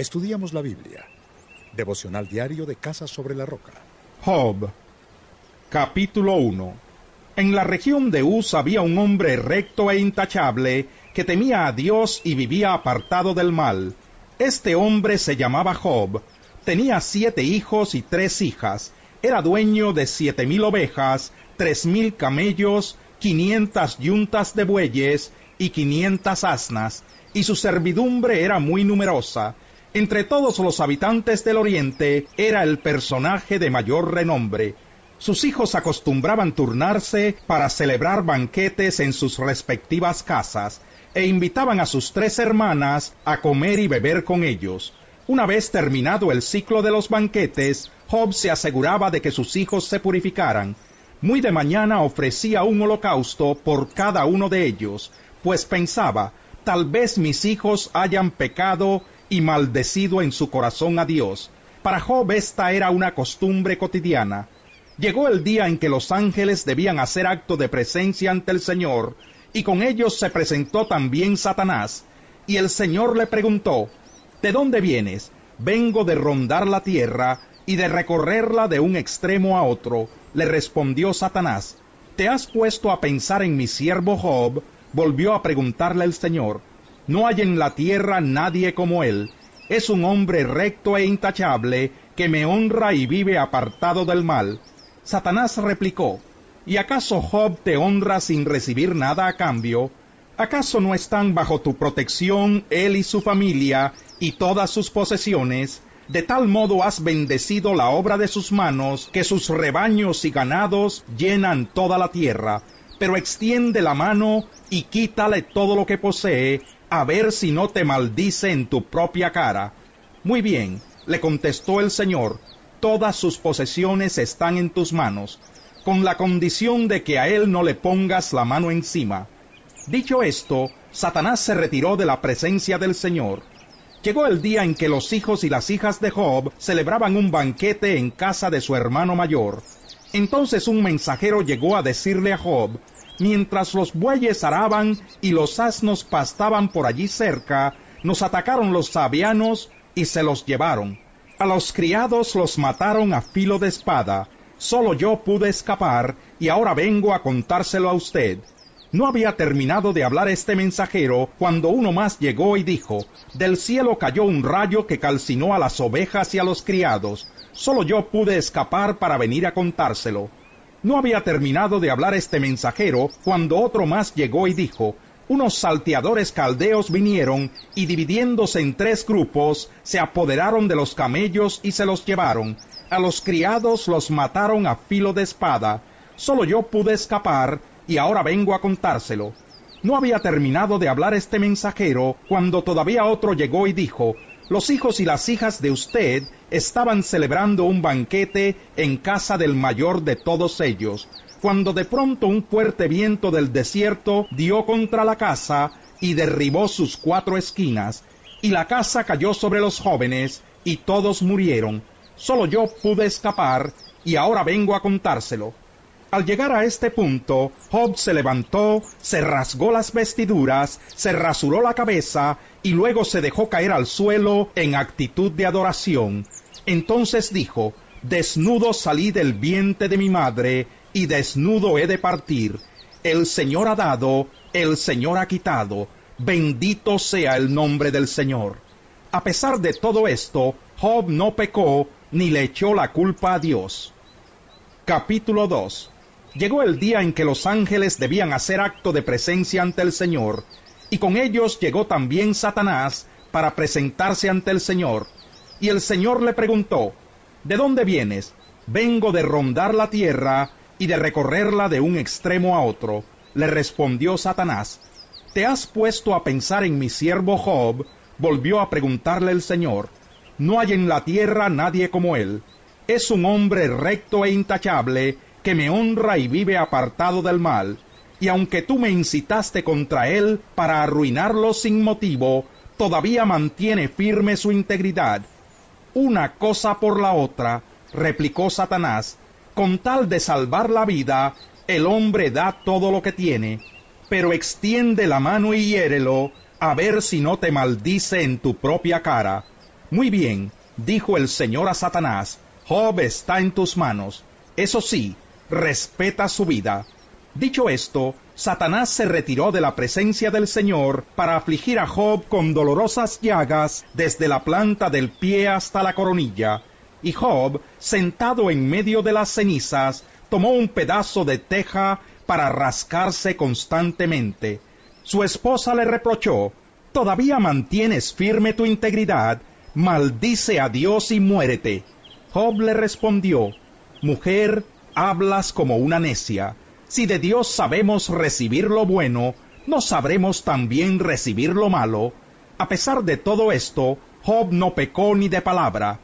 Estudiamos la Biblia. Devocional diario de Casa sobre la Roca. Job. Capítulo 1. En la región de Uz había un hombre recto e intachable que temía a Dios y vivía apartado del mal. Este hombre se llamaba Job. Tenía siete hijos y tres hijas. Era dueño de siete mil ovejas, tres mil camellos, quinientas yuntas de bueyes y quinientas asnas, y su servidumbre era muy numerosa. Entre todos los habitantes del oriente era el personaje de mayor renombre. Sus hijos acostumbraban turnarse para celebrar banquetes en sus respectivas casas, e invitaban a sus tres hermanas a comer y beber con ellos. Una vez terminado el ciclo de los banquetes, Job se aseguraba de que sus hijos se purificaran. Muy de mañana ofrecía un holocausto por cada uno de ellos, pues pensaba, tal vez mis hijos hayan pecado y maldecido en su corazón a Dios. Para Job esta era una costumbre cotidiana. Llegó el día en que los ángeles debían hacer acto de presencia ante el Señor, y con ellos se presentó también Satanás, y el Señor le preguntó, ¿De dónde vienes? Vengo de rondar la tierra y de recorrerla de un extremo a otro. Le respondió Satanás, ¿te has puesto a pensar en mi siervo Job? volvió a preguntarle el Señor, no hay en la tierra nadie como él, es un hombre recto e intachable, que me honra y vive apartado del mal. Satanás replicó, ¿Y acaso Job te honra sin recibir nada a cambio? ¿Acaso no están bajo tu protección él y su familia y todas sus posesiones? De tal modo has bendecido la obra de sus manos, que sus rebaños y ganados llenan toda la tierra pero extiende la mano y quítale todo lo que posee, a ver si no te maldice en tu propia cara. Muy bien, le contestó el Señor, todas sus posesiones están en tus manos, con la condición de que a él no le pongas la mano encima. Dicho esto, Satanás se retiró de la presencia del Señor. Llegó el día en que los hijos y las hijas de Job celebraban un banquete en casa de su hermano mayor. Entonces un mensajero llegó a decirle a Job, mientras los bueyes araban y los asnos pastaban por allí cerca, nos atacaron los sabianos y se los llevaron. A los criados los mataron a filo de espada. Solo yo pude escapar y ahora vengo a contárselo a usted. No había terminado de hablar este mensajero cuando uno más llegó y dijo, Del cielo cayó un rayo que calcinó a las ovejas y a los criados. Solo yo pude escapar para venir a contárselo. No había terminado de hablar este mensajero cuando otro más llegó y dijo, unos salteadores caldeos vinieron y dividiéndose en tres grupos, se apoderaron de los camellos y se los llevaron. A los criados los mataron a filo de espada. Solo yo pude escapar y ahora vengo a contárselo. No había terminado de hablar este mensajero cuando todavía otro llegó y dijo, los hijos y las hijas de usted estaban celebrando un banquete en casa del mayor de todos ellos, cuando de pronto un fuerte viento del desierto dio contra la casa y derribó sus cuatro esquinas, y la casa cayó sobre los jóvenes, y todos murieron. Solo yo pude escapar, y ahora vengo a contárselo. Al llegar a este punto, Job se levantó, se rasgó las vestiduras, se rasuró la cabeza y luego se dejó caer al suelo en actitud de adoración. Entonces dijo, Desnudo salí del vientre de mi madre y desnudo he de partir. El Señor ha dado, el Señor ha quitado. Bendito sea el nombre del Señor. A pesar de todo esto, Job no pecó ni le echó la culpa a Dios. Capítulo 2 Llegó el día en que los ángeles debían hacer acto de presencia ante el Señor, y con ellos llegó también Satanás para presentarse ante el Señor. Y el Señor le preguntó, ¿De dónde vienes? Vengo de rondar la tierra y de recorrerla de un extremo a otro. Le respondió Satanás, ¿te has puesto a pensar en mi siervo Job? Volvió a preguntarle el Señor, no hay en la tierra nadie como él. Es un hombre recto e intachable, que me honra y vive apartado del mal, y aunque tú me incitaste contra él para arruinarlo sin motivo, todavía mantiene firme su integridad. Una cosa por la otra, replicó Satanás, con tal de salvar la vida, el hombre da todo lo que tiene, pero extiende la mano y hiérelo, a ver si no te maldice en tu propia cara. Muy bien, dijo el Señor a Satanás, Job está en tus manos. Eso sí, respeta su vida. Dicho esto, Satanás se retiró de la presencia del Señor para afligir a Job con dolorosas llagas desde la planta del pie hasta la coronilla. Y Job, sentado en medio de las cenizas, tomó un pedazo de teja para rascarse constantemente. Su esposa le reprochó, ¿Todavía mantienes firme tu integridad? Maldice a Dios y muérete. Job le respondió, Mujer, hablas como una necia. Si de Dios sabemos recibir lo bueno, ¿no sabremos también recibir lo malo? A pesar de todo esto, Job no pecó ni de palabra.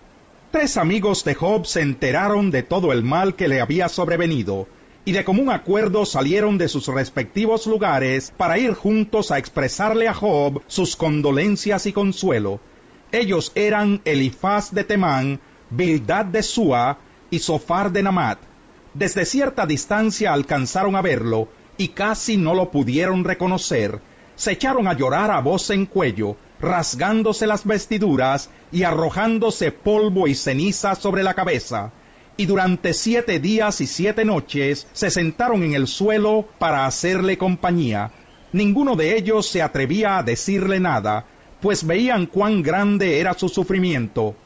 Tres amigos de Job se enteraron de todo el mal que le había sobrevenido, y de común acuerdo salieron de sus respectivos lugares para ir juntos a expresarle a Job sus condolencias y consuelo. Ellos eran Elifaz de Temán, Bildad de Sua y Sofar de Namat. Desde cierta distancia alcanzaron a verlo y casi no lo pudieron reconocer. Se echaron a llorar a voz en cuello, rasgándose las vestiduras y arrojándose polvo y ceniza sobre la cabeza. Y durante siete días y siete noches se sentaron en el suelo para hacerle compañía. Ninguno de ellos se atrevía a decirle nada, pues veían cuán grande era su sufrimiento